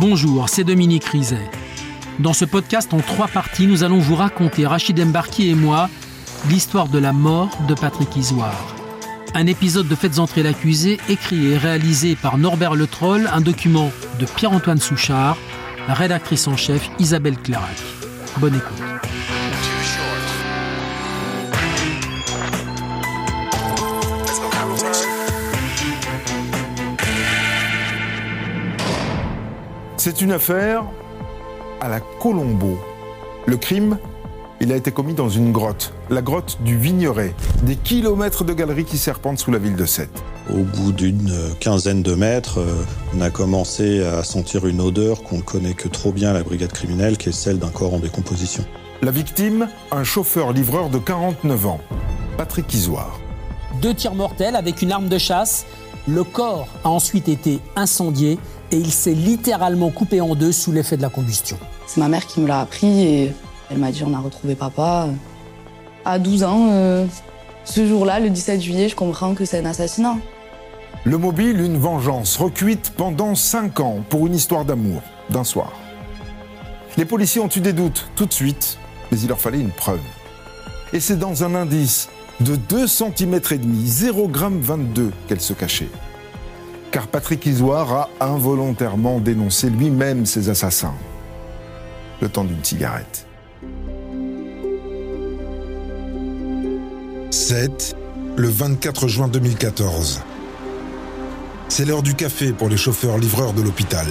Bonjour, c'est Dominique Rizet. Dans ce podcast en trois parties, nous allons vous raconter, Rachid Embarki et moi, l'histoire de la mort de Patrick Isoire. Un épisode de Faites entrer l'accusé, écrit et réalisé par Norbert Le Troll, un document de Pierre-Antoine Souchard, rédactrice en chef Isabelle Clarac. Bonne écoute. C'est une affaire à la Colombo. Le crime, il a été commis dans une grotte, la grotte du Vigneret, des kilomètres de galeries qui serpentent sous la ville de Sète. Au bout d'une quinzaine de mètres, euh, on a commencé à sentir une odeur qu'on ne connaît que trop bien à la brigade criminelle, qui est celle d'un corps en décomposition. La victime, un chauffeur-livreur de 49 ans, Patrick Isoire. Deux tirs mortels avec une arme de chasse. Le corps a ensuite été incendié et il s'est littéralement coupé en deux sous l'effet de la combustion. C'est ma mère qui me l'a appris et elle m'a dit on a retrouvé papa. À 12 ans, euh, ce jour-là, le 17 juillet, je comprends que c'est un assassinat. Le mobile, une vengeance recuite pendant 5 ans pour une histoire d'amour, d'un soir. Les policiers ont eu des doutes tout de suite, mais il leur fallait une preuve. Et c'est dans un indice de 2 cm et demi, 0,22 qu'elle se cachait. Car Patrick Isoire a involontairement dénoncé lui-même ses assassins. Le temps d'une cigarette. 7, le 24 juin 2014. C'est l'heure du café pour les chauffeurs-livreurs de l'hôpital.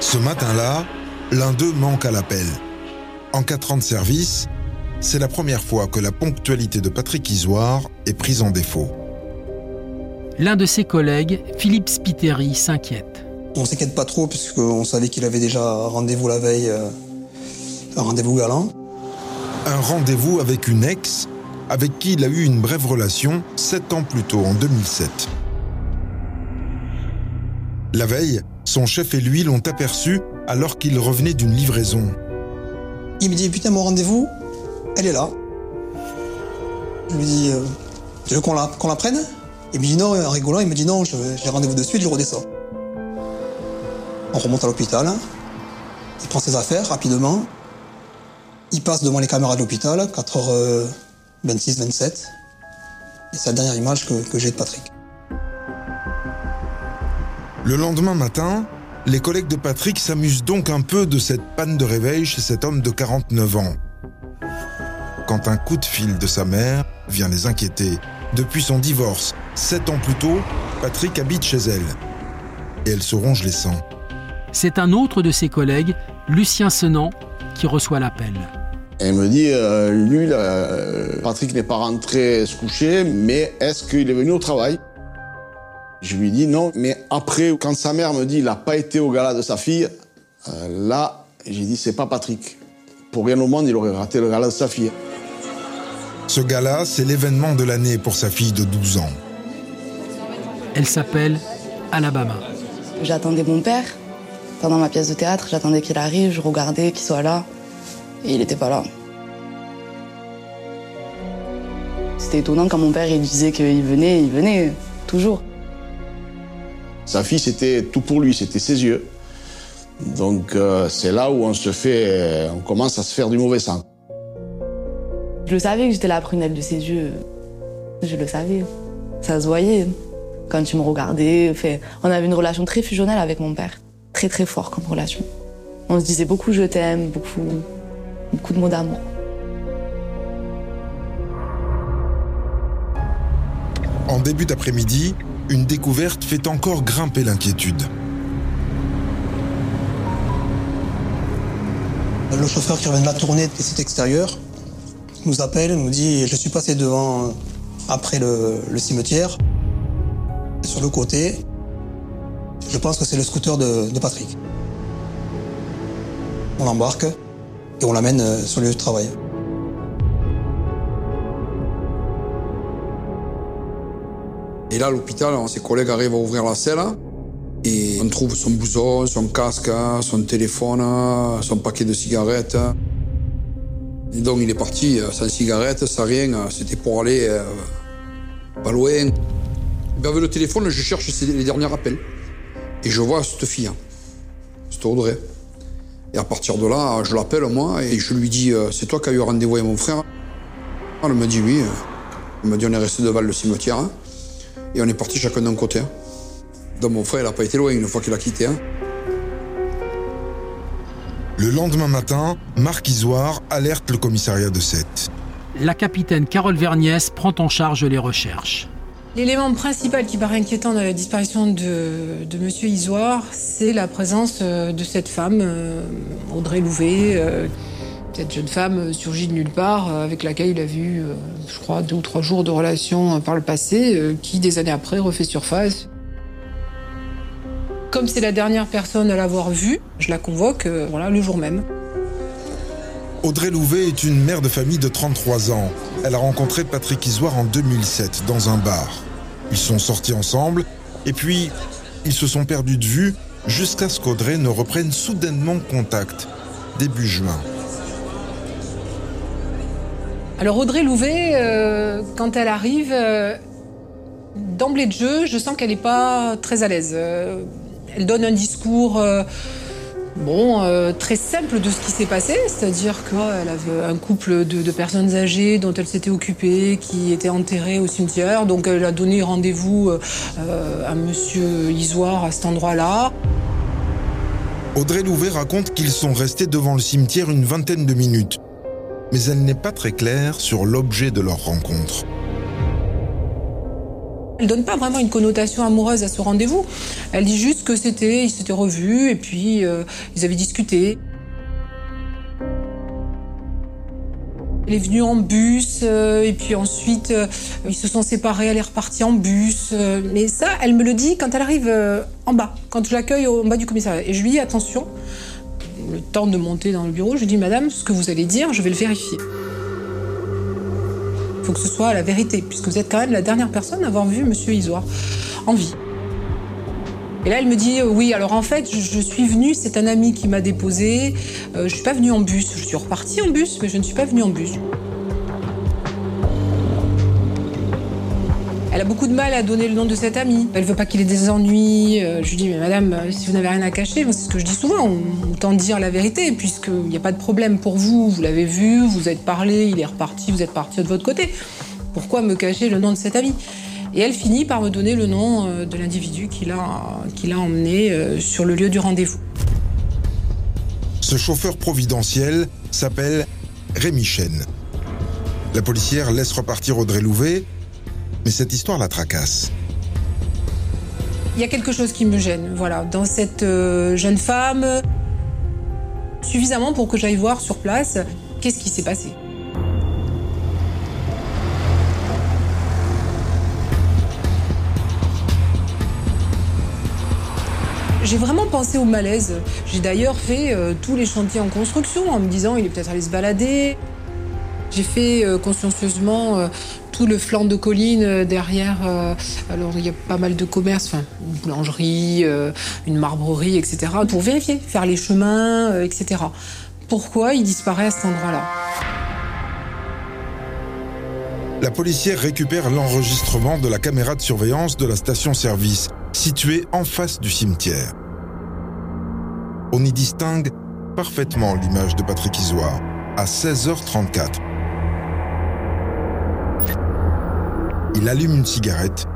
Ce matin-là, l'un d'eux manque à l'appel. En 4 ans de service, c'est la première fois que la ponctualité de Patrick Isoire est prise en défaut. L'un de ses collègues, Philippe Spiteri, s'inquiète. On s'inquiète pas trop puisqu'on savait qu'il avait déjà rendez-vous la veille, euh, un rendez-vous galant. Un rendez-vous avec une ex avec qui il a eu une brève relation sept ans plus tôt, en 2007. La veille, son chef et lui l'ont aperçu alors qu'il revenait d'une livraison. Il me dit Putain, mon rendez-vous, elle est là. Je lui dis euh, Tu veux qu'on la, la prenne? Il me dit non, en rigolant, il me dit non, j'ai rendez-vous de suite, je redescends. On remonte à l'hôpital. Il prend ses affaires rapidement. Il passe devant les caméras de l'hôpital, 4h26, 27. Et c'est la dernière image que j'ai de Patrick. Le lendemain matin, les collègues de Patrick s'amusent donc un peu de cette panne de réveil chez cet homme de 49 ans. Quand un coup de fil de sa mère vient les inquiéter. Depuis son divorce, sept ans plus tôt, Patrick habite chez elle. Et elle se ronge les sangs. C'est un autre de ses collègues, Lucien Senant, qui reçoit l'appel. Elle me dit, euh, lui, là, euh, Patrick n'est pas rentré se coucher, mais est-ce qu'il est venu au travail? Je lui dis non, mais après, quand sa mère me dit il n'a pas été au gala de sa fille, euh, là, j'ai dit c'est pas Patrick. Pour rien au monde, il aurait raté le gala de sa fille. Ce gala, c'est l'événement de l'année pour sa fille de 12 ans. Elle s'appelle Alabama. J'attendais mon père pendant ma pièce de théâtre, j'attendais qu'il arrive, je regardais qu'il soit là. Et il n'était pas là. C'était étonnant quand mon père il disait qu'il venait, il venait, toujours. Sa fille, c'était tout pour lui, c'était ses yeux. Donc euh, c'est là où on se fait, on commence à se faire du mauvais sang. Je le savais que j'étais la prunelle de ses yeux. Je le savais. Ça se voyait. Quand tu me regardais, fait, on avait une relation très fusionnelle avec mon père. Très très fort comme relation. On se disait beaucoup je t'aime, beaucoup, beaucoup de mots d'amour. En début d'après-midi, une découverte fait encore grimper l'inquiétude. Le chauffeur qui revient de la tournée des sites extérieurs nous appelle, nous dit Je suis passé devant, après le, cimetière, sur le côté. Je pense que c'est le scooter de, de Patrick. On l'embarque et on l'amène euh, sur le lieu de travail. Et là, à l'hôpital, ses collègues arrivent à ouvrir la selle et on trouve son blouson, son casque, son téléphone, son paquet de cigarettes. Donc il est parti sans cigarette, sans rien. C'était pour aller euh, pas loin. Ben, avec le téléphone, je cherche les derniers appels. Et je vois cette fille, hein. cette Audrey. Et à partir de là, je l'appelle moi et je lui dis euh, C'est toi qui as eu rendez-vous avec mon frère? Elle me dit oui. Elle me dit On est resté devant le cimetière. Hein. Et on est parti chacun d'un côté. Hein. Donc mon frère, il n'a pas été loin une fois qu'il a quitté. Le lendemain matin, Marc Isoire alerte le commissariat de Sète. La capitaine Carole Verniès prend en charge les recherches. L'élément principal qui paraît inquiétant dans la disparition de, de Monsieur Isoire, c'est la présence euh, de cette femme, euh, Audrey Louvet, euh, cette jeune femme surgit de nulle part, avec laquelle il a vu, je crois, deux ou trois jours de relation par le passé, qui des années après refait surface. Comme c'est la dernière personne à l'avoir vue, je la convoque voilà, le jour même. Audrey Louvet est une mère de famille de 33 ans. Elle a rencontré Patrick Isoire en 2007 dans un bar. Ils sont sortis ensemble et puis ils se sont perdus de vue jusqu'à ce qu'Audrey ne reprenne soudainement contact début juin. Alors Audrey Louvet, euh, quand elle arrive, euh, d'emblée de jeu, je sens qu'elle n'est pas très à l'aise. Euh, elle donne un discours Bon, euh, très simple de ce qui s'est passé, c'est-à-dire qu'elle avait un couple de, personnes âgées dont elle s'était occupée, qui étaient enterrées au cimetière, donc elle a donné rendez-vous euh, à Monsieur Isoire à cet endroit-là. Audrey Louvet raconte qu'ils sont restés devant le cimetière une vingtaine de minutes, mais elle n'est pas très claire sur l'objet de leur rencontre. Elle donne pas vraiment une connotation amoureuse à ce rendez-vous. Elle dit juste que c'était, ils s'étaient revus et puis euh, ils avaient discuté. Elle est venue en bus euh, et puis ensuite euh, ils se sont séparés, elle est repartie en bus. mais ça, elle me le dit quand elle arrive en bas, quand je l'accueille en bas du commissariat. Et je lui dis attention, le temps de monter dans le bureau, je lui dis madame, ce que vous allez dire, je vais le vérifier. Il faut que ce soit la vérité, puisque vous êtes quand même la dernière personne à avoir vu Monsieur Isoire en vie. Et là, elle me dit oui. Alors en fait, je, suis venue. C'est un ami qui m'a déposé. Euh, je suis pas venue en bus. Je suis repartie en bus, mais je ne suis pas venue en bus. Elle a beaucoup de mal à donner le nom de cet ami. Elle veut pas qu'il ait des ennuis. Euh, je lui dis, mais madame, euh, si vous n'avez rien à cacher, c'est ce que je dis souvent, on dire la vérité, puisqu'il n'y a pas de problème pour vous. Vous l'avez vu, vous êtes parlé, il est reparti, vous êtes parti de votre côté. Pourquoi me cacher le nom de cet ami Et elle finit par me donner le nom euh, de l'individu qui l'a emmené sur le lieu du rendez-vous. Ce chauffeur providentiel s'appelle Rémi Chen. La policière laisse repartir Audrey Louvet mais cette histoire la tracasse. Il y a quelque chose qui me gêne, voilà, dans cette euh, jeune femme, suffisamment pour que j'aille voir sur place qu'est-ce qui s'est passé. J'ai vraiment pensé au malaise. J'ai d'ailleurs fait euh, tous les chantiers en construction en me disant il est peut-être allé se balader. J'ai fait euh, consciencieusement tout le flanc de colline euh, derrière. Euh, alors il y a pas mal de commerces, une boulangerie, euh, une marbrerie, etc. Pour vérifier, faire les chemins, etc. Pourquoi il disparaît à cet endroit-là? La policière récupère l'enregistrement de la caméra de surveillance de la station-service, située en face du cimetière. On y distingue parfaitement l'image de Patrick Isoire à 16h34 Il allume une cigarette.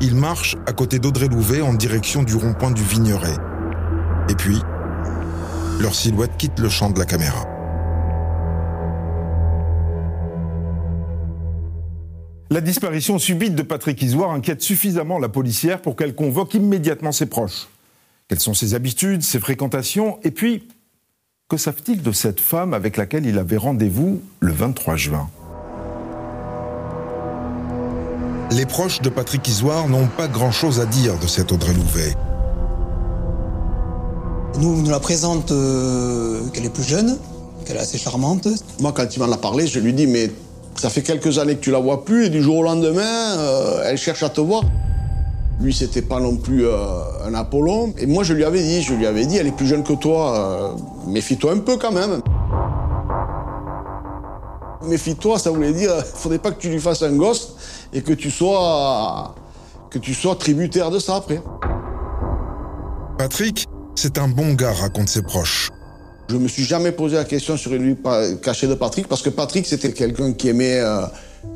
Il marche à côté d'Audrey Louvet en direction du rond-point du Vigneret. Et puis, leur silhouette quitte le champ de la caméra. La disparition subite de Patrick Isoire inquiète suffisamment la policière pour qu'elle convoque immédiatement ses proches. Quelles sont ses habitudes, ses fréquentations Et puis, que savent-ils de cette femme avec laquelle il avait rendez-vous le 23 juin? Les proches de Patrick Isoire n'ont pas grand-chose à dire de cette Audrey Louvet. Nous, on nous la présente euh, qu'elle est plus jeune, qu'elle est assez charmante. Moi, quand il m'en a parlé, je lui dis mais ça fait quelques années que tu la vois plus et du jour au lendemain, euh, elle cherche à te voir. Lui, c'était pas non plus euh, un Apollon. Et moi, je lui avais dit, je lui avais dit, elle est plus jeune que toi, méfie-toi un peu quand même. Méfie-toi, ça voulait dire, il faudrait pas que tu lui fasses un gosse et que tu sois que tu sois tributaire de ça après. Patrick, c'est un bon gars, raconte ses proches. Je me suis jamais posé la question sur lui caché de Patrick parce que Patrick c'était quelqu'un qui aimait euh,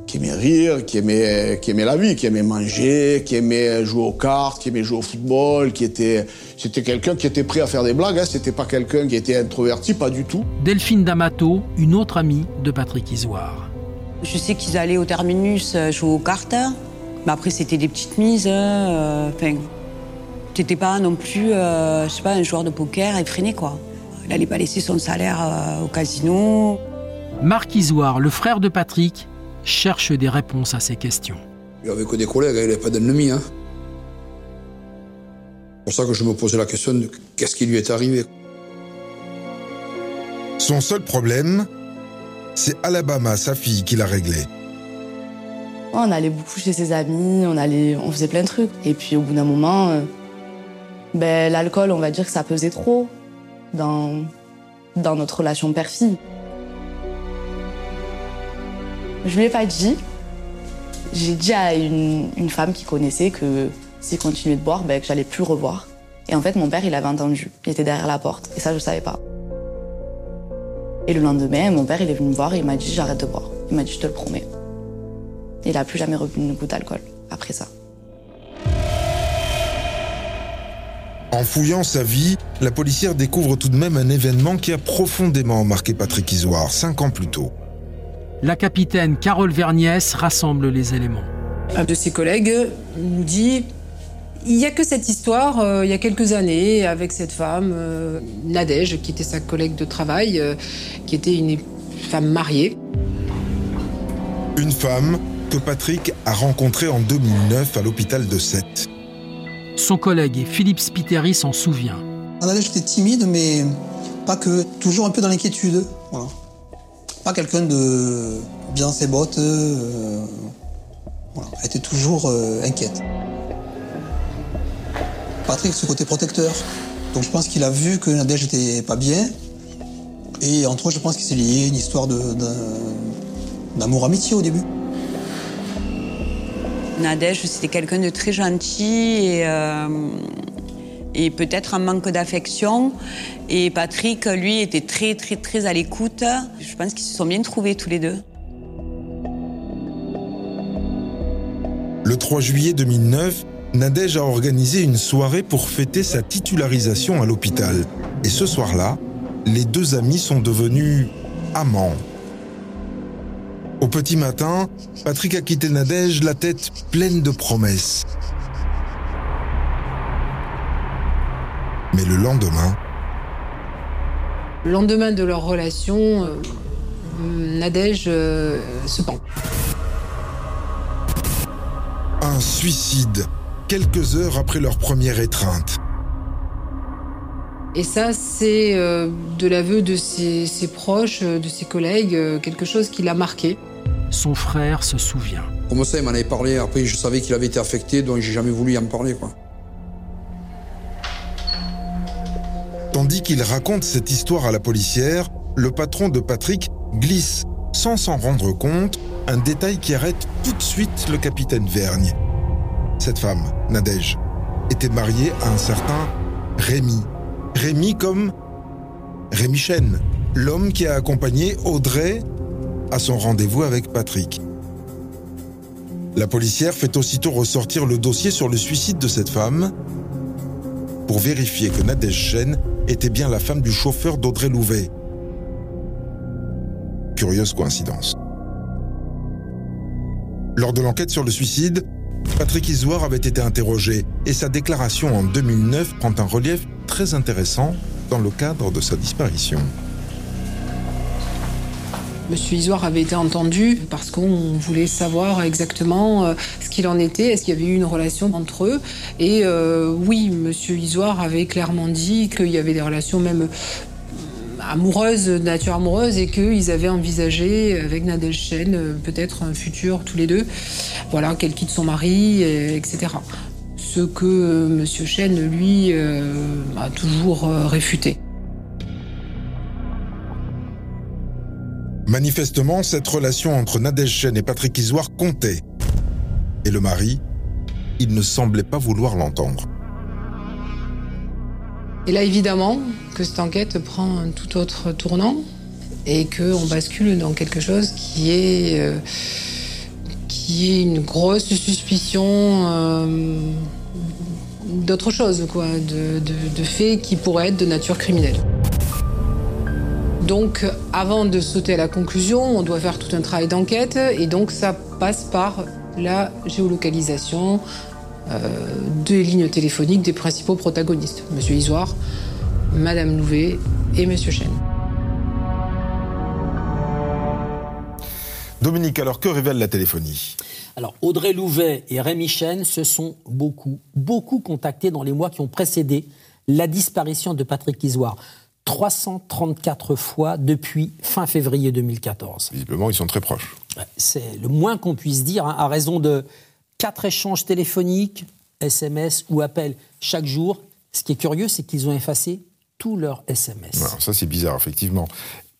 qui aimait rire, qui aimait qui aimait la vie, qui aimait manger, qui aimait jouer aux cartes, qui aimait jouer au football, qui était c'était quelqu'un qui était prêt à faire des blagues. Hein, c'était pas quelqu'un qui était introverti, pas du tout. Delphine D'Amato, une autre amie de Patrick Isoire. Je sais qu'ils allaient au terminus euh, jouer aux cartes, mais après c'était des petites mises. Hein, euh, enfin, t'étais pas non plus, je sais pas, un joueur de poker effréné quoi. Il n'allait pas laisser son salaire euh, au casino. Marc Isoire, le frère de Patrick, cherche des réponses à ces questions. Il avait que des collègues, il n'avait pas d'ennemis. Hein. C'est pour ça que je me posais la question de qu'est-ce qui lui est arrivé. Son seul problème, c'est Alabama, sa fille, qui l'a réglé. On allait beaucoup chez ses amis, on, allait, on faisait plein de trucs. Et puis au bout d'un moment, euh, ben, l'alcool, on va dire que ça pesait trop dans, dans notre relation père-fille. Je lui ai pas dit. J'ai dit à une, femme qui connaissait que s'il continuait de boire, ben, que j'allais plus revoir. Et en fait, mon père, il avait entendu. Il était derrière la porte. Et ça, je savais pas. Et le lendemain, mon père, il est venu me voir et il m'a dit j'arrête de boire. Il m'a dit je te le promets. Et il a plus jamais rebu une goutte d'alcool après ça. En fouillant sa vie, la policière découvre tout de même un événement qui a profondément marqué Patrick Isoire cinq ans plus tôt. La capitaine Carole Verniès rassemble les éléments. Un de ses collègues nous dit il n'y a que cette histoire, euh, il y a quelques années, avec cette femme, euh, Nadège, qui était sa collègue de travail, euh, qui était une femme mariée. Une femme que Patrick a rencontrée en 2009 à l'hôpital de Sète. Son collègue Philippe Spiteri s'en souvient. Annalène était timide, mais pas que. Toujours un peu dans l'inquiétude. Quelqu'un de bien ses bottes. Euh, était toujours euh, inquiète. Patrick, ce côté protecteur. Donc je pense qu'il a vu que Nadège était pas bien. Et entre autres, je pense qu'il s'est lié une histoire d'amour-amitié au début. Nadège, c'était quelqu'un de très gentil et, euh, et peut-être un manque d'affection. Et Patrick, lui, était très, très, très à l'écoute. Je pense qu'ils se sont bien trouvés tous les deux. Le 3 juillet 2009, Nadège a organisé une soirée pour fêter sa titularisation à l'hôpital. Et ce soir-là, les deux amis sont devenus amants. Au petit matin, Patrick a quitté Nadège la tête pleine de promesses. Mais le lendemain... Le lendemain de leur relation, euh, Nadège euh, se pend. Un suicide, quelques heures après leur première étreinte. Et ça, c'est euh, de l'aveu de ses, ses, proches, de ses collègues, quelque chose qui l'a marqué. Son frère se souvient. Comme ça, il m'en avait parlé. Après, je savais qu'il avait été affecté, donc j'ai jamais voulu y en parler. Quoi. Tandis qu'il raconte cette histoire à la policière, le patron de Patrick glisse, sans s'en rendre compte, un détail qui arrête tout de suite le capitaine Vergne. Cette femme, Nadège, était mariée à un certain Rémi. Rémi comme Rémi Chen, l'homme qui a accompagné Audrey à son rendez-vous avec Patrick. La policière fait aussitôt ressortir le dossier sur le suicide de cette femme pour vérifier que Nadège Chen était bien la femme du chauffeur d'Audrey Louvet. Curieuse coïncidence. Lors de l'enquête sur le suicide, Patrick Isoire avait été interrogé et sa déclaration en 2009 prend un relief très intéressant dans le cadre de sa disparition. Monsieur Isoire avait été entendu parce qu'on voulait savoir exactement euh, ce qu'il en était, est-ce qu'il y avait eu une relation entre eux. Et euh, oui, Monsieur Isoire avait clairement dit qu'il y avait des relations même euh, amoureuses, de nature amoureuse, et qu'ils avaient envisagé avec Nadège Chen peut-être un futur tous les deux. Voilà, qu'elle quitte son mari, etc. Ce que Monsieur Chen, lui, a toujours réfuté. Manifestement, cette relation entre Nadège Chen et Patrick Isoire comptait. Et le mari il ne semblait pas vouloir l'entendre. Et là, évidemment, que cette enquête prend un tout autre tournant et qu'on bascule dans quelque chose qui est, euh, qui est une grosse suspicion euh, d'autre chose, quoi, de, de, de faits qui pourraient être de nature criminelle. Donc, avant de sauter à la conclusion, on doit faire tout un travail d'enquête et donc ça passe par la géolocalisation euh, des lignes téléphoniques des principaux protagonistes, Monsieur Isoire, Madame Louvet et Monsieur Chen. Dominique, alors que révèle la téléphonie? Alors, Audrey Louvet et Rémi Chen se sont beaucoup, beaucoup contactés dans les mois qui ont précédé la disparition de Patrick Isoire. 334 fois depuis fin février 2014. Visiblement, ils sont très proches. C'est le moins qu'on puisse dire, hein, à raison de quatre échanges téléphoniques, SMS ou appels chaque jour. Ce qui est curieux, c'est qu'ils ont effacé tous leurs SMS. Alors ça, c'est bizarre, effectivement.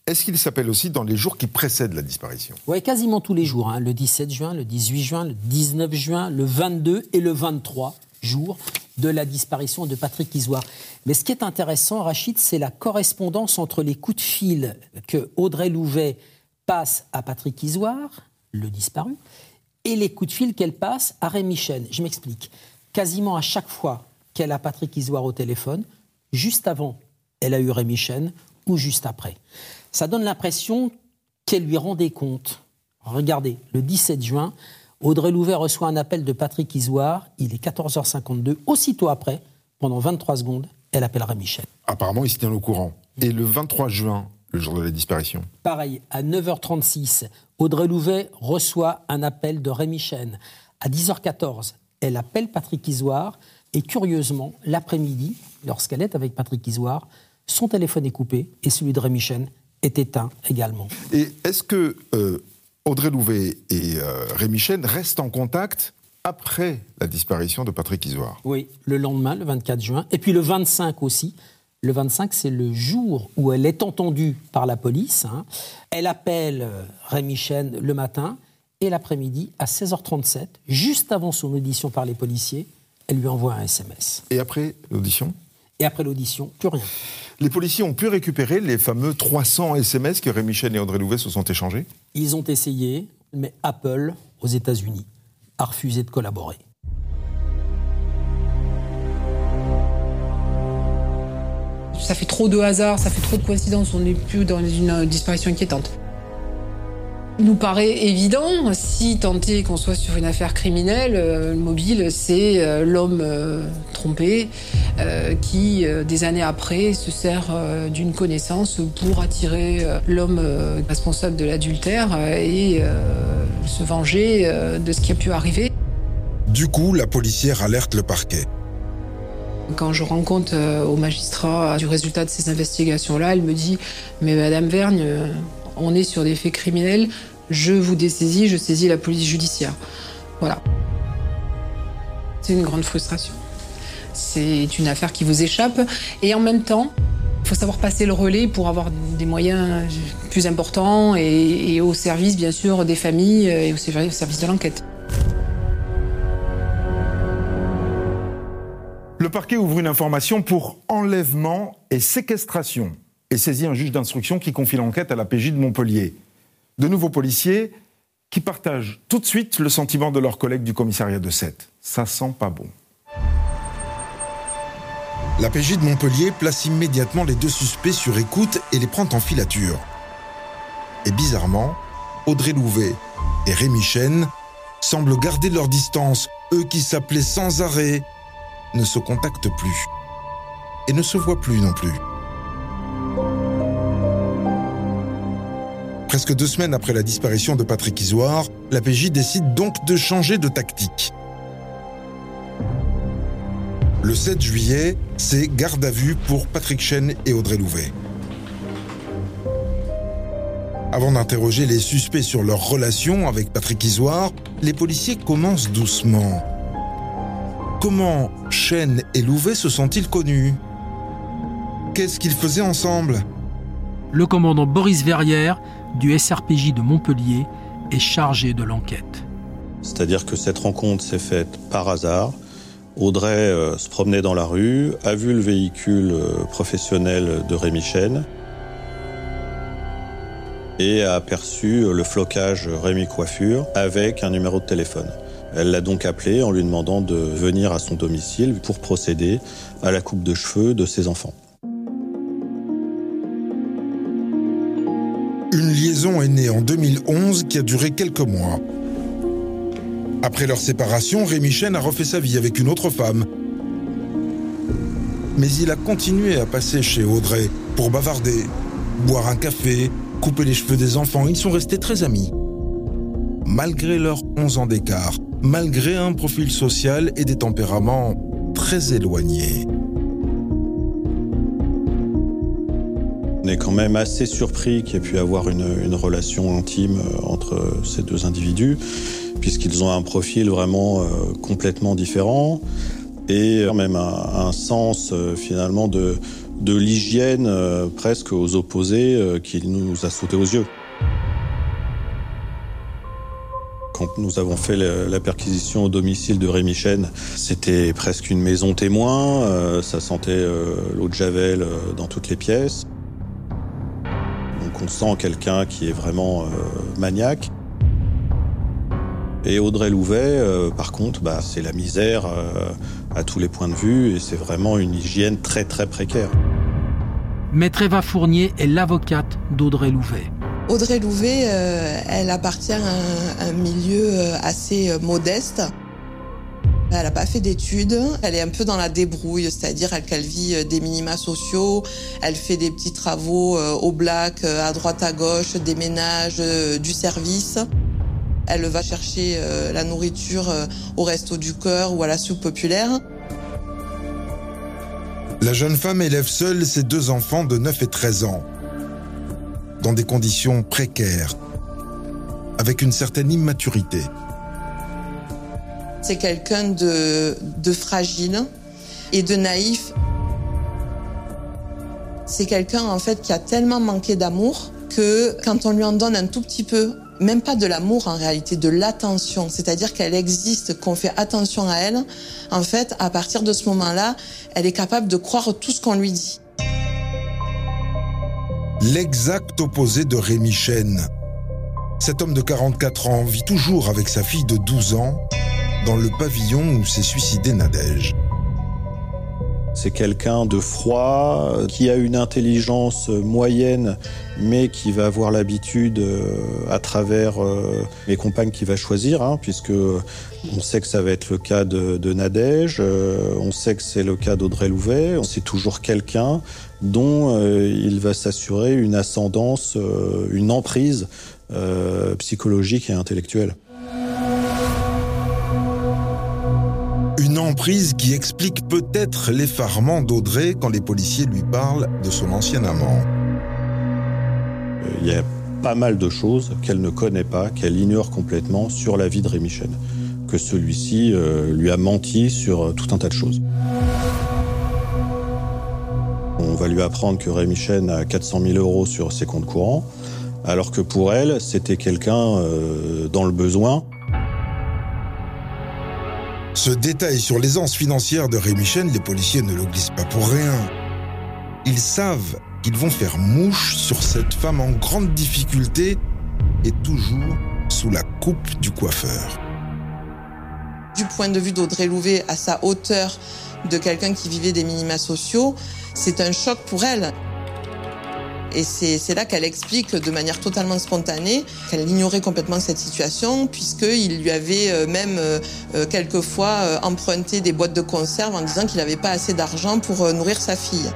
Est-ce qu'ils s'appellent aussi dans les jours qui précèdent la disparition? Oui, quasiment tous les jours. hein. Le 17 juin, le 18 juin, le 19 juin, le 22 et le 23 jours de la disparition de Patrick Isoire. Mais ce qui est intéressant, Rachid, c'est la correspondance entre les coups de fil que Audrey Louvet passe à Patrick Isoire, le disparu, et les coups de fil qu'elle passe à Rémi Chen. Je m'explique. Quasiment à chaque fois qu'elle a Patrick Isoire au téléphone, juste avant, elle a eu Rémi Chen, ou juste après. Ça donne l'impression qu'elle lui rendait compte. Regardez, le 17 juin, Audrey Louvet reçoit un appel de Patrick Isoire. Il est 14h52. Aussitôt après, pendant 23 secondes, elle appellera Michel. Apparemment, il se tient au courant. Et le 23 juin, le jour de la disparition Pareil, à 9h36, Audrey Louvet reçoit un appel de Rémi Chen. À 10h14, elle appelle Patrick Isoire. Et curieusement, l'après-midi, lorsqu'elle est avec Patrick Isoire, son téléphone est coupé et celui de Rémi Chen est éteint également. Et est-ce que euh, Audrey Louvet et euh, Rémi Chen restent en contact après la disparition de Patrick Isoire Oui, le lendemain, le 24 juin, et puis le 25 aussi. Le 25, c'est le jour où elle est entendue par la police. hein. Elle appelle euh, Rémi Chen le matin et l'après-midi, à 16h37, juste avant son audition par les policiers, elle lui envoie un SMS. Et après l'audition? Et après l'audition, plus rien. Les policiers ont pu récupérer les fameux 300 SMS que Rémi Chen et Audrey Louvet se sont échangés Ils ont essayé, mais Apple, aux États-Unis, a refusé de collaborer. Ça fait trop de hasard, ça fait trop de coïncidences, on n'est plus dans une euh, disparition inquiétante. Nous paraît évident, si tant est qu'on soit sur une affaire criminelle, euh, le mobile, c'est euh, l'homme euh, trompé qui, des années après, se sert d'une connaissance pour attirer l'homme responsable de l'adultère et se venger de ce qui a pu arriver. Du coup, la policière alerte le parquet. Quand je rends compte au magistrat du résultat de ces investigations-là, elle me dit Mais Madame Vergne, on est sur des faits criminels, je vous dessaisis, je saisis la police judiciaire. Voilà. C'est une grande frustration. C'est une affaire qui vous échappe et en même temps, il faut savoir passer le relais pour avoir des moyens plus importants et, et au service, bien sûr, des familles et au service au service de l'enquête. Le parquet ouvre une information pour enlèvement et séquestration et saisit un juge d'instruction qui confie l'enquête à la PJ de Montpellier. De nouveaux policiers qui partagent tout de suite le sentiment de leurs collègues du commissariat de Sète. Ça sent pas bon. La PJ de Montpellier place immédiatement les deux suspects sur écoute et les prend en filature. Et bizarrement, Audrey Louvet et Rémi Chen semblent garder leur distance, eux qui s'appelaient sans arrêt ne se contactent plus. Et ne se voient plus non plus. Presque deux semaines après la disparition de Patrick Isoire, la PJ décide donc de changer de tactique. Le 7 juillet, c'est garde à vue pour Patrick Chen et Audrey Louvet. Avant d'interroger les suspects sur leur relation avec Patrick Isoire, les policiers commencent doucement. Comment Chen et Louvet se sont-ils connus? Qu'est-ce qu'ils faisaient ensemble? Le commandant Boris Verrières du SRPJ de Montpellier est chargé de l'enquête. C'est-à-dire que cette rencontre s'est faite par hasard. Audrey euh, se promenait dans la rue, a vu le véhicule euh, professionnel de Rémi Chen et a aperçu le flocage Rémi Coiffure avec un numéro de téléphone. Elle l'a donc appelé en lui demandant de venir à son domicile pour procéder à la coupe de cheveux de ses enfants. Est née en 2011 qui a duré quelques mois. Après leur séparation, Rémi Chen a refait sa vie avec une autre femme. Mais il a continué à passer chez Audrey pour bavarder, boire un café, couper les cheveux des enfants. Ils sont restés très amis. Malgré leurs 11 ans d'écart, malgré un profil social et des tempéraments très éloignés. On est quand même assez surpris qu'il y ait pu avoir une, relation intime euh, entre ces deux individus, puisqu'ils ont un profil vraiment euh, complètement différent et même un, sens euh, finalement de, l'hygiène euh, presque aux opposés euh, qui nous a sauté aux yeux. Quand nous avons fait la, perquisition au domicile de Rémi Chen, c'était presque une maison témoin, euh, ça sentait euh, l'eau de Javel euh, dans toutes les pièces. Donc on sent quelqu'un qui est vraiment euh, maniaque. Et Audrey Louvet, euh, par contre, bah, c'est la misère euh, à tous les points de vue et c'est vraiment une hygiène très très précaire. Maître Eva Fournier est l'avocate d'Audrey Louvet. Audrey Louvet, euh, elle appartient à un, un milieu assez modeste. Elle n'a pas fait d'études, elle est un peu dans la débrouille, c'est-à-dire qu'elle vit euh, des minima sociaux, elle fait des petits travaux euh, au black, euh, à droite à gauche, des ménages, du service. Elle va chercher la nourriture au resto du cœur ou à la soupe populaire. La jeune femme élève seule ses deux enfants de 9 et 13 ans, dans des conditions précaires, avec une certaine immaturité. C'est quelqu'un de, fragile et de naïf. C'est quelqu'un en fait qui a tellement manqué d'amour que quand on lui en donne un tout petit peu, même pas de l'amour en réalité, de l'attention, c'est-à-dire qu'elle existe, qu'on fait attention à elle, en fait, à partir de ce moment-là, elle est capable de croire tout ce qu'on lui dit. L'exact opposé de Rémi Chen. Cet homme de 44 ans vit toujours avec sa fille de 12 ans dans le pavillon où s'est suicidé Nadège. C'est quelqu'un de froid, qui a une intelligence euh, moyenne, mais qui va avoir l'habitude, euh, à travers euh, les compagnes qu'il va choisir, hein, puisque on sait que ça va être le cas de, de Nadège, on sait que c'est le cas d'Audrey Louvet, c'est toujours quelqu'un dont il va s'assurer une ascendance, une emprise psychologique et intellectuelle. Qui explique peut-être l'effarement d'Audrey quand les policiers lui parlent de son ancien amant. Euh, Il y a pas mal de choses qu'elle ne connaît pas, qu'elle ignore complètement sur la vie de Rémi Chen. Que celui-ci euh, lui a menti sur euh, tout un tas de choses. On va lui apprendre que Rémi Chen a 400 000 euros sur ses comptes courants, alors que pour elle, c'était quelqu'un dans le besoin. Ce détail sur l'aisance financière de Rémi Chen, les policiers ne le glissent pas pour rien. Ils savent qu'ils vont faire mouche sur cette femme en grande difficulté et toujours sous la coupe du coiffeur. Du point de vue d'Audrey Louvet, à sa hauteur de quelqu'un qui vivait des minima sociaux, c'est un choc pour elle. Et c'est là qu'elle explique de manière totalement spontanée qu'elle ignorait complètement cette situation puisqu'il lui avait euh, même euh, euh, quelquefois emprunté des boîtes de conserve en disant qu'il n'avait pas assez d'argent pour nourrir sa fille.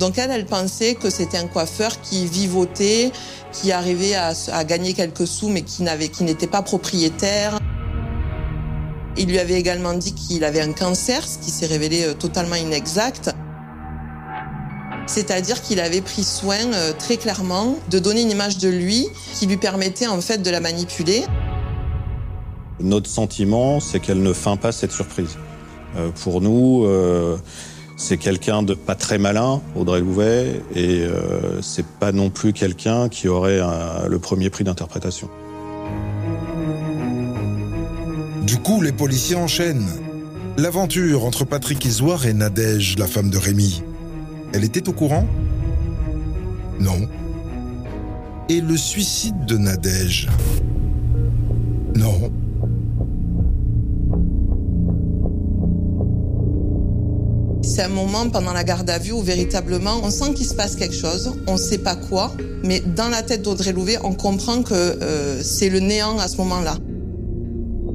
Donc elle, elle pensait que c'était un coiffeur qui vivotait, qui arrivait à, à gagner quelques sous mais qui n'avait, qui n'était pas propriétaire. Il lui avait également dit qu'il avait un cancer, ce qui s'est révélé totalement inexact. C'est-à-dire qu'il avait pris soin euh, très clairement de donner une image de lui qui lui permettait en fait de la manipuler. Notre sentiment, c'est qu'elle ne feint pas cette surprise. Euh, pour nous, euh, c'est quelqu'un de pas très malin, Audrey Louvet, et euh, c'est pas non plus quelqu'un qui aurait un- le premier prix d'interprétation. Du coup, les policiers enchaînent. L'aventure entre Patrick Isoire et Nadège, la femme de Rémi. Elle était au courant? Non. Et le suicide de Nadège? Non. C'est un moment pendant la garde à vue où véritablement on sent qu'il se passe quelque chose, on ne sait pas quoi, mais dans la tête d'Audrey Louvet, on comprend que euh, c'est le néant à ce moment-là.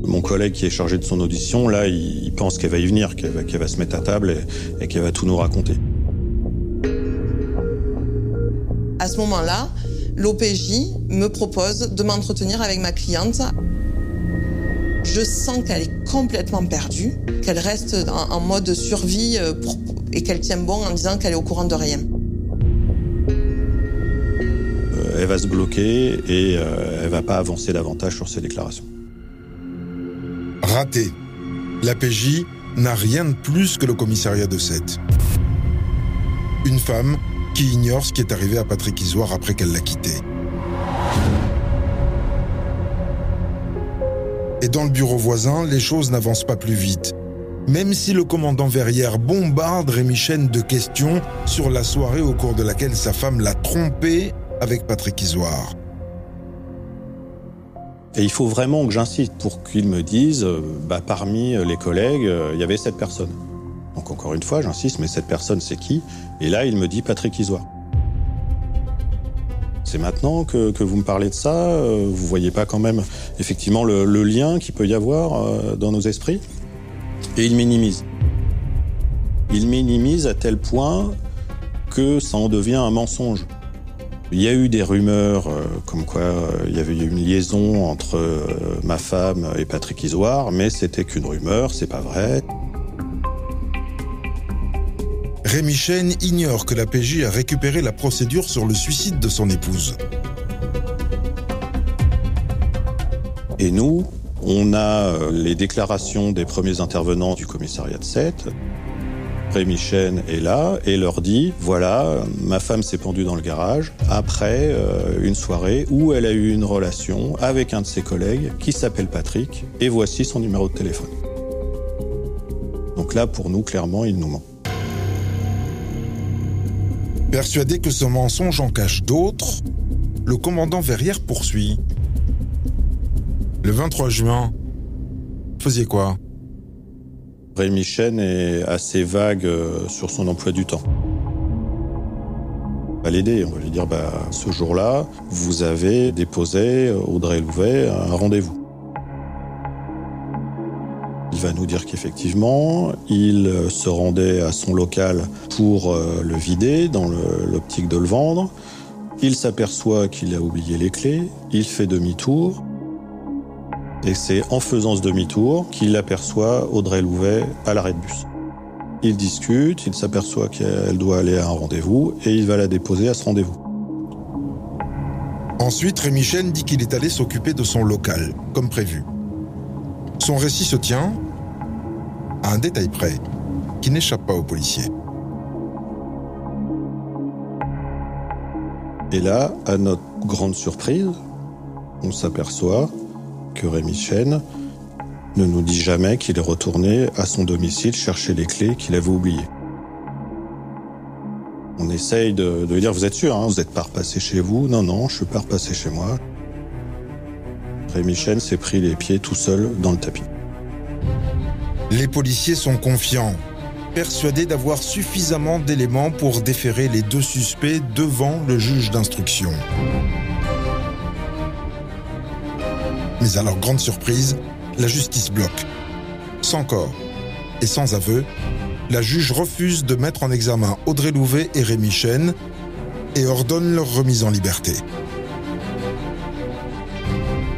Mon collègue qui est chargé de son audition, là, il, pense qu'elle va y venir, qu'elle va, va, se mettre à table et, et qu'elle va tout nous raconter. À ce moment-là, l'OPJ me propose de m'entretenir avec ma cliente. Je sens qu'elle est complètement perdue, qu'elle reste en, mode survie euh, et qu'elle tient bon en disant qu'elle est au courant de rien. Euh, elle va se bloquer et euh, elle va pas avancer davantage sur ses déclarations. Raté. L'APJ n'a rien de plus que le commissariat de Sète. Une femme qui ignore ce qui est arrivé à Patrick Isoire après qu'elle l'a quitté. Et dans le bureau voisin, les choses n'avancent pas plus vite. Même si le commandant Verrières bombarde Rémi Chen de questions sur la soirée au cours de laquelle sa femme l'a trompé avec Patrick Isoire. Et il faut vraiment que j'insiste pour qu'il me dise, euh, bah, parmi les collègues, euh, il y avait cette personne. Donc encore une fois, j'insiste, mais cette personne, c'est qui? Et là, il me dit Patrick Isoire. C'est maintenant que, que, vous me parlez de ça, euh, vous voyez pas quand même effectivement le, lien qu'il peut y avoir euh, dans nos esprits? Et il minimise. Il minimise à tel point que ça en devient un mensonge. Il y a eu des rumeurs euh, comme quoi il y avait eu une liaison entre ma femme et Patrick Isoire, mais c'était qu'une rumeur, c'est pas vrai. Rémi Chen ignore que la PJ a récupéré la procédure sur le suicide de son épouse. Et nous, on a les déclarations des premiers intervenants du commissariat de Sète. Rémi Chen est là et leur dit voilà, ma femme s'est pendue dans le garage après euh, une soirée où elle a eu une relation avec un de ses collègues qui s'appelle Patrick et voici son numéro de téléphone. Donc là, pour nous, clairement, il nous ment. Persuadé que ce mensonge en cache d'autres, le commandant Verrières poursuit. Le 23 juin, faisiez quoi? Rémi Chen est assez vague euh, sur son emploi du temps. On va l'aider, on va lui dire bah, ce jour-là, vous avez déposé Audrey Louvet un rendez-vous. Va nous dire qu'effectivement, il se rendait à son local pour euh, le vider dans l'optique de le vendre. Il s'aperçoit qu'il a oublié les clés, il fait demi-tour. Et c'est en faisant ce demi-tour qu'il aperçoit Audrey Louvet à l'arrêt de bus. Il discute, il s'aperçoit qu'elle doit aller à un rendez-vous et il va la déposer à ce rendez-vous. Ensuite, Rémi Chen dit qu'il est allé s'occuper de son local, comme prévu. Son récit se tient à un détail près qui n'échappe pas aux policiers. Et là, à notre grande surprise, on s'aperçoit que Rémi Chen ne nous dit jamais qu'il est retourné à son domicile chercher les clés qu'il avait oubliées. On essaye de, lui dire, vous êtes sûr, hein, vous n'êtes pas repassé chez vous Non, non, je suis pas repassé chez moi. Rémi Chen s'est pris les pieds tout seul dans le tapis. Les policiers sont confiants, persuadés d'avoir suffisamment d'éléments pour déférer les deux suspects devant le juge d'instruction. Mais à leur grande surprise, la justice bloque. Sans corps et sans aveu, la juge refuse de mettre en examen Audrey Louvet et Rémi Chen et ordonne leur remise en liberté.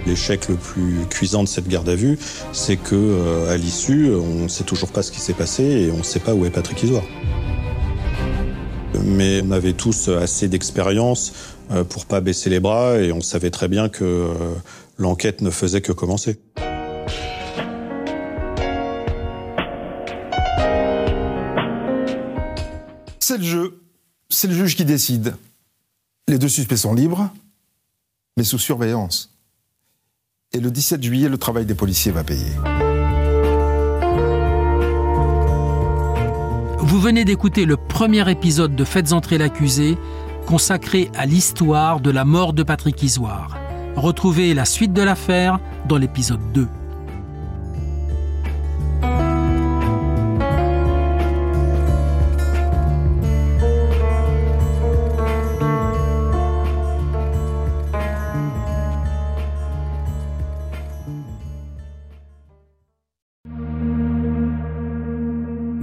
L'échec le plus cuisant de cette garde à vue, c'est que euh, à l'issue, on ne sait toujours pas ce qui s'est passé et on ne sait pas où est Patrick Isoire. Mais on avait tous assez d'expérience euh, pour pas baisser les bras et on savait très bien que euh, l'enquête ne faisait que commencer. C'est le jeu, c'est le juge qui décide. Les deux suspects sont libres, mais sous surveillance. Et le 17 juillet, le travail des policiers va payer. Vous venez d'écouter le premier épisode de Faites entrer l'accusé, consacré à l'histoire de la mort de Patrick Isoire. Retrouvez la suite de l'affaire dans l'épisode 2.